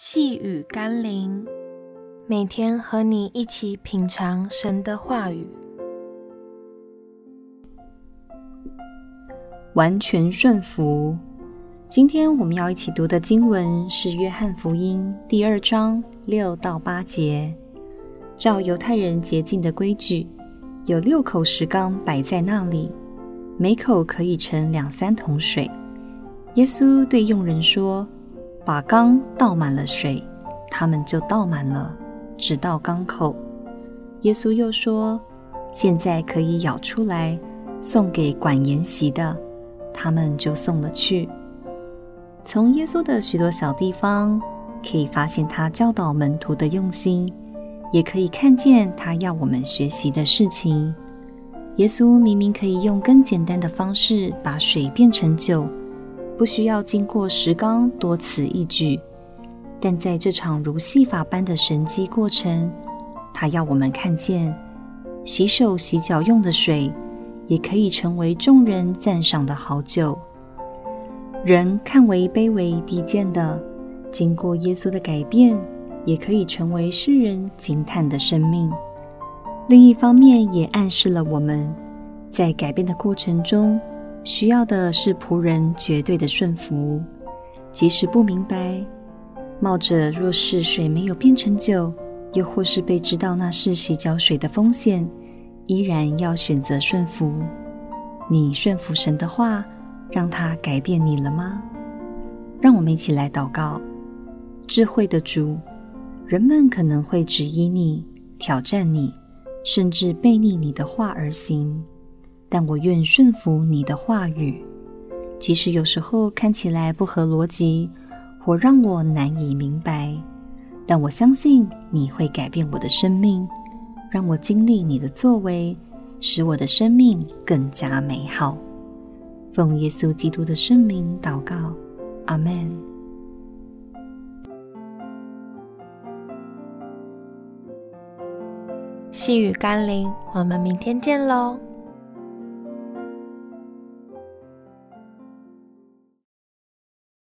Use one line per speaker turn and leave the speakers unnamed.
细雨甘霖，每天和你一起品尝神的话语，
完全顺服。今天我们要一起读的经文是《约翰福音》第二章六到八节。照犹太人洁净的规矩，有六口石缸摆在那里，每口可以盛两三桶水。耶稣对佣人说。把缸倒满了水，他们就倒满了，直到缸口。耶稣又说：“现在可以舀出来，送给管筵席的。”他们就送了去。从耶稣的许多小地方，可以发现他教导门徒的用心，也可以看见他要我们学习的事情。耶稣明明可以用更简单的方式把水变成酒。不需要经过石缸多此一举，但在这场如戏法般的神迹过程，他要我们看见，洗手洗脚用的水，也可以成为众人赞赏的好酒。人看为卑微低贱的，经过耶稣的改变，也可以成为世人惊叹的生命。另一方面，也暗示了我们在改变的过程中。需要的是仆人绝对的顺服，即使不明白，冒着若是水没有变成酒，又或是被知道那是洗脚水的风险，依然要选择顺服。你顺服神的话，让他改变你了吗？让我们一起来祷告。智慧的主，人们可能会质疑你、挑战你，甚至背逆你的话而行。但我愿顺服你的话语，即使有时候看起来不合逻辑，或让我难以明白，但我相信你会改变我的生命，让我经历你的作为，使我的生命更加美好。奉耶稣基督的圣名祷告，阿门。
细雨甘霖，我们明天见喽。